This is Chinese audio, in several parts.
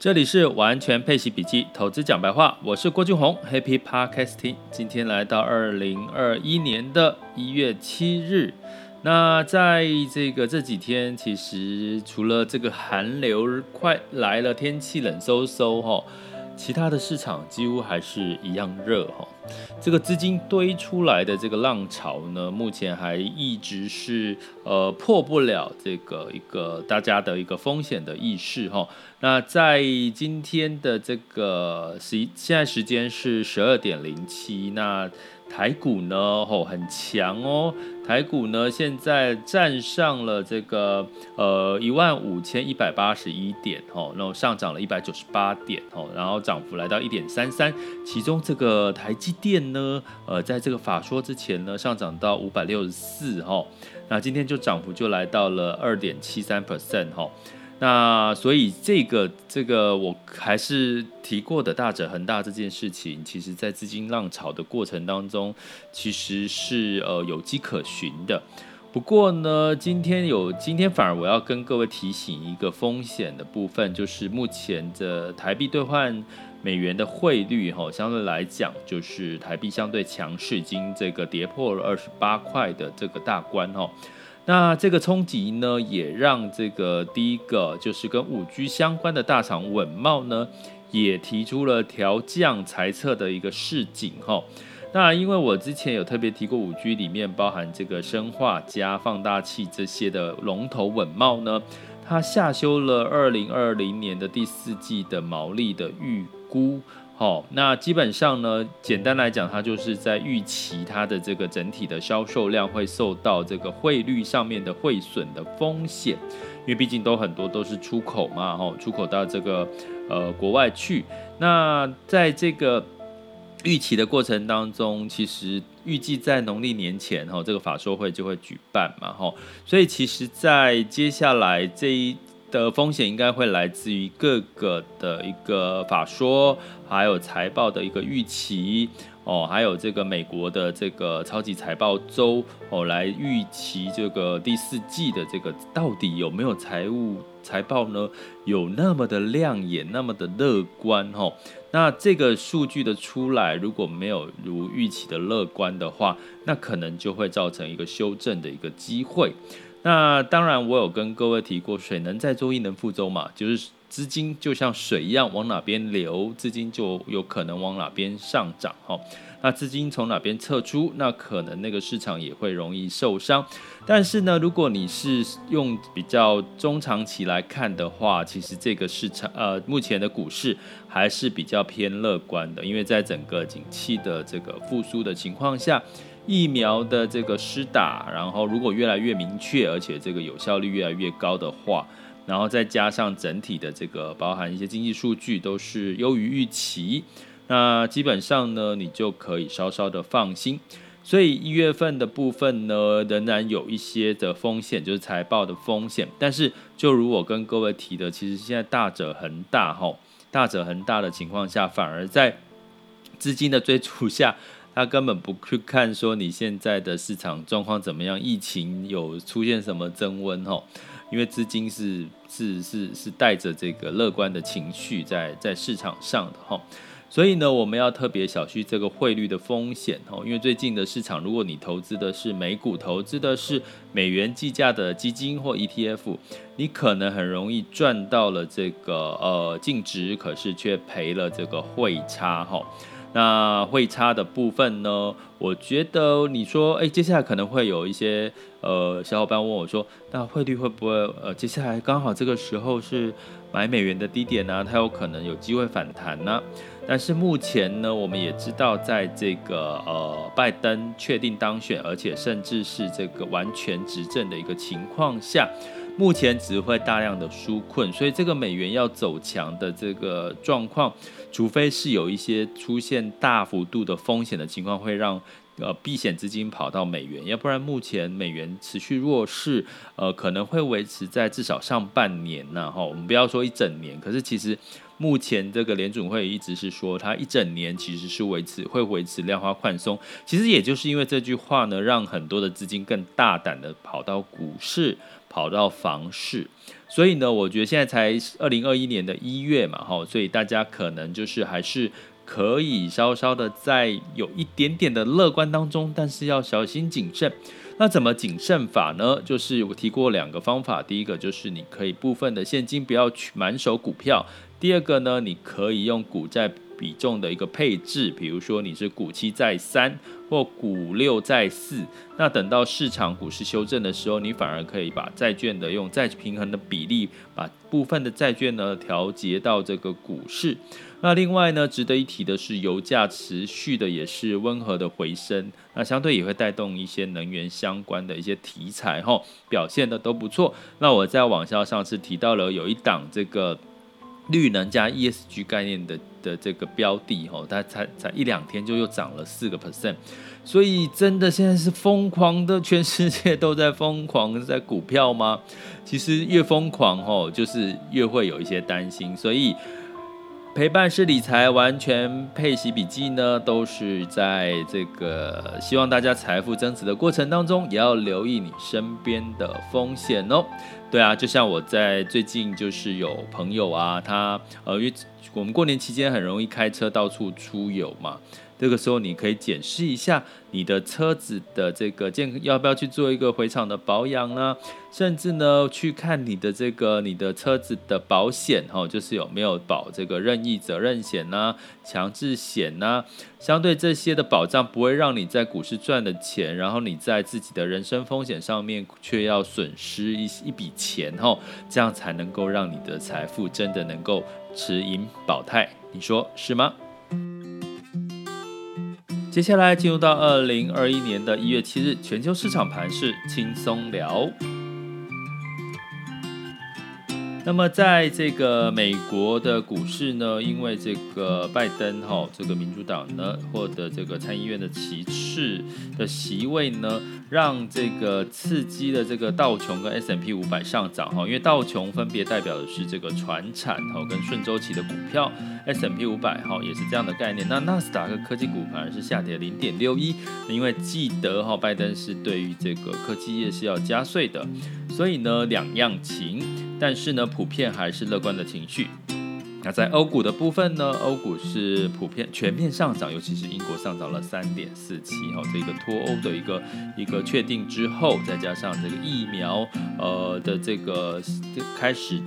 这里是完全配息笔记投资讲白话，我是郭俊宏，Happy Podcasting。今天来到二零二一年的一月七日，那在这个这几天，其实除了这个寒流快来了，天气冷飕飕哈。其他的市场几乎还是一样热哈，这个资金堆出来的这个浪潮呢，目前还一直是呃破不了这个一个大家的一个风险的意识哈。那在今天的这个十一现在时间是十二点零七那。台股呢，吼很强哦。台股呢，现在站上了这个呃一万五千一百八十一点，吼，然后上涨了一百九十八点，哦，然后涨幅来到一点三三。其中这个台积电呢，呃，在这个法说之前呢，上涨到五百六十四，吼，那今天就涨幅就来到了二点七三 percent，吼。那所以这个这个我还是提过的大者恒大这件事情，其实在资金浪潮的过程当中，其实是呃有迹可循的。不过呢，今天有今天反而我要跟各位提醒一个风险的部分，就是目前的台币兑换美元的汇率哈，相对来讲就是台币相对强势，已经这个跌破了二十八块的这个大关哈。那这个冲击呢，也让这个第一个就是跟五 G 相关的大厂稳懋呢，也提出了调降财测的一个市井哈。那因为我之前有特别提过，五 G 里面包含这个砷化加放大器这些的龙头稳懋呢，它下修了二零二零年的第四季的毛利的预估。好，那基本上呢，简单来讲，它就是在预期它的这个整体的销售量会受到这个汇率上面的汇损的风险，因为毕竟都很多都是出口嘛，哈，出口到这个呃国外去。那在这个预期的过程当中，其实预计在农历年前，哈，这个法说会就会举办嘛，哈，所以其实，在接下来这一。的风险应该会来自于各个的一个法说，还有财报的一个预期哦，还有这个美国的这个超级财报周哦，来预期这个第四季的这个到底有没有财务财报呢？有那么的亮眼，那么的乐观哦？那这个数据的出来，如果没有如预期的乐观的话，那可能就会造成一个修正的一个机会。那当然，我有跟各位提过，水能载舟，亦能覆舟嘛，就是资金就像水一样，往哪边流，资金就有可能往哪边上涨哈。那资金从哪边撤出，那可能那个市场也会容易受伤。但是呢，如果你是用比较中长期来看的话，其实这个市场呃，目前的股市还是比较偏乐观的，因为在整个景气的这个复苏的情况下。疫苗的这个施打，然后如果越来越明确，而且这个有效率越来越高的话，然后再加上整体的这个包含一些经济数据都是优于预期，那基本上呢，你就可以稍稍的放心。所以一月份的部分呢，仍然有一些的风险，就是财报的风险。但是就如我跟各位提的，其实现在大者恒大，吼，大者恒大的情况下，反而在资金的追逐下。他根本不去看说你现在的市场状况怎么样，疫情有出现什么增温吼，因为资金是是是是带着这个乐观的情绪在在市场上的哈，所以呢，我们要特别小心这个汇率的风险吼，因为最近的市场，如果你投资的是美股，投资的是美元计价的基金或 ETF，你可能很容易赚到了这个呃净值，可是却赔了这个汇差吼。那汇差的部分呢？我觉得你说，哎，接下来可能会有一些呃小伙伴问我说，那汇率会不会呃接下来刚好这个时候是买美元的低点呢？它有可能有机会反弹呢？但是目前呢，我们也知道，在这个呃拜登确定当选，而且甚至是这个完全执政的一个情况下。目前只会大量的纾困，所以这个美元要走强的这个状况，除非是有一些出现大幅度的风险的情况，会让呃避险资金跑到美元，要不然目前美元持续弱势，呃可能会维持在至少上半年呐哈，我们不要说一整年，可是其实。目前这个联准会一直是说，它一整年其实是维持会维持量化宽松。其实也就是因为这句话呢，让很多的资金更大胆的跑到股市，跑到房市。所以呢，我觉得现在才二零二一年的一月嘛，哈，所以大家可能就是还是可以稍稍的在有一点点的乐观当中，但是要小心谨慎。那怎么谨慎法呢？就是我提过两个方法，第一个就是你可以部分的现金不要去满手股票。第二个呢，你可以用股债比重的一个配置，比如说你是股七债三或股六债四，那等到市场股市修正的时候，你反而可以把债券的用债平衡的比例，把部分的债券呢调节到这个股市。那另外呢，值得一提的是，油价持续的也是温和的回升，那相对也会带动一些能源相关的一些题材，吼，表现的都不错。那我在网上上次提到了有一档这个。绿能加 ESG 概念的的这个标的哦，它才才一两天就又涨了四个 percent，所以真的现在是疯狂的，全世界都在疯狂在股票吗？其实越疯狂哦，就是越会有一些担心，所以。陪伴式理财，完全配息笔记呢，都是在这个希望大家财富增值的过程当中，也要留意你身边的风险哦。对啊，就像我在最近就是有朋友啊，他呃，因为我们过年期间很容易开车到处出游嘛。这个时候，你可以检视一下你的车子的这个健，要不要去做一个回厂的保养呢？甚至呢，去看你的这个你的车子的保险，哈，就是有没有保这个任意责任险呐、强制险呐？相对这些的保障，不会让你在股市赚的钱，然后你在自己的人身风险上面却要损失一一笔钱，哈，这样才能够让你的财富真的能够持盈保泰，你说是吗？接下来进入到二零二一年的一月七日，全球市场盘势轻松聊。那么，在这个美国的股市呢，因为这个拜登哈、哦，这个民主党呢获得这个参议院的席次的席位呢，让这个刺激了这个道琼跟 S M P 五百上涨哈，因为道琼分别代表的是这个传产哈跟顺周期的股票，S M P 五百哈也是这样的概念。那纳斯达克科技股反而是下跌零点六一，因为记得哈，拜登是对于这个科技业是要加税的，所以呢两样情。但是呢，普遍还是乐观的情绪。那在欧股的部分呢，欧股是普遍全面上涨，尤其是英国上涨了三点四七哈，这个脱欧的一个一个确定之后，再加上这个疫苗呃的这个开始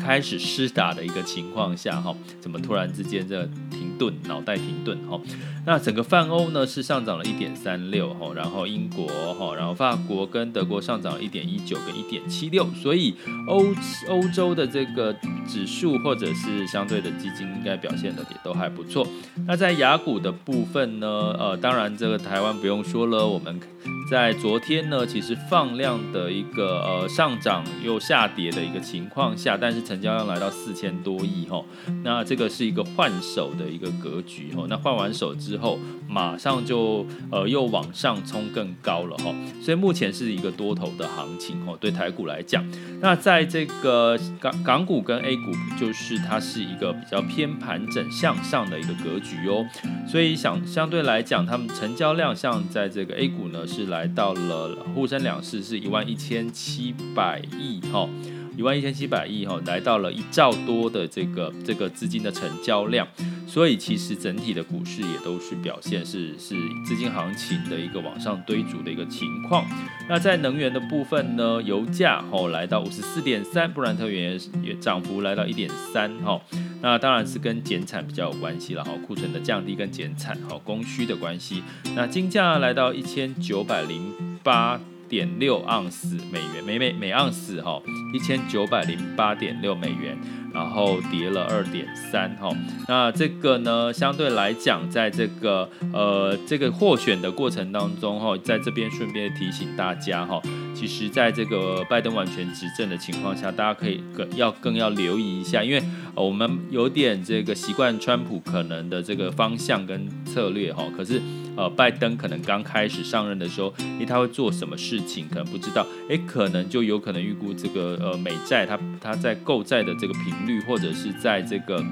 开始施打的一个情况下哈，怎么突然之间这停顿，脑袋停顿哈？那整个泛欧呢是上涨了一点三六哈，然后英国哈，然后法国跟德国上涨了一点一九跟一点七六，所以欧欧洲的这个指数或者是相对的基金应该表现的也都还不错。那在雅股的部分呢，呃，当然这个台湾不用说了，我们。在昨天呢，其实放量的一个呃上涨又下跌的一个情况下，但是成交量来到四千多亿哈，那这个是一个换手的一个格局哈，那换完手之后，马上就呃又往上冲更高了哈，所以目前是一个多头的行情哈，对台股来讲，那在这个港港股跟 A 股，就是它是一个比较偏盘整向上的一个格局哦，所以想相对来讲，他们成交量像在这个 A 股呢是来。来到了沪深两市是一万一千七百亿哈，一万一千七百亿哈，来到了一兆多的这个这个资金的成交量，所以其实整体的股市也都是表现是是资金行情的一个往上堆足的一个情况。那在能源的部分呢，油价哈来到五十四点三，布兰特原也涨幅来到一点三哈。那当然是跟减产比较有关系了哈，库存的降低跟减产哈，供需的关系。那金价来到一千九百零八点六盎司美元每每每盎司哈，一千九百零八点六美元。然后跌了二点三哈，那这个呢，相对来讲，在这个呃这个获选的过程当中哈，在这边顺便提醒大家哈，其实在这个拜登完全执政的情况下，大家可以更要更要留意一下，因为我们有点这个习惯川普可能的这个方向跟策略哈，可是呃，拜登可能刚开始上任的时候，因为，他会做什么事情，可能不知道，诶，可能就有可能预估这个呃美债它它在购债的这个频率，或者是在这个。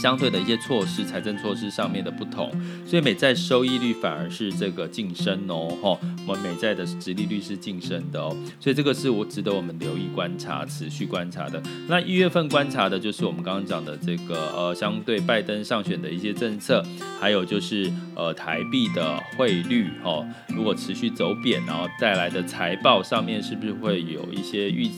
相对的一些措施，财政措施上面的不同，所以美债收益率反而是这个晋升哦，吼，我们美债的殖利率是晋升的哦，所以这个是我值得我们留意观察、持续观察的。那一月份观察的就是我们刚刚讲的这个呃，相对拜登上选的一些政策，还有就是呃台币的汇率哦，如果持续走贬，然后带来的财报上面是不是会有一些预。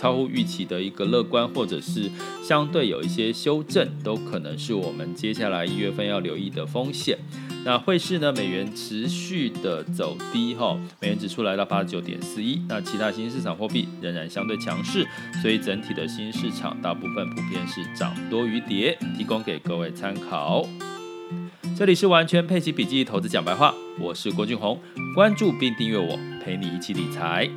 超乎预期的一个乐观，或者是相对有一些修正，都可能是我们接下来一月份要留意的风险。那汇市呢？美元持续的走低，哈，美元指数来到八十九点四一。那其他新兴市场货币仍然相对强势，所以整体的新市场大部分普遍是涨多于跌，提供给各位参考。这里是完全配息笔记投资讲白话，我是郭俊宏，关注并订阅我，陪你一起理财。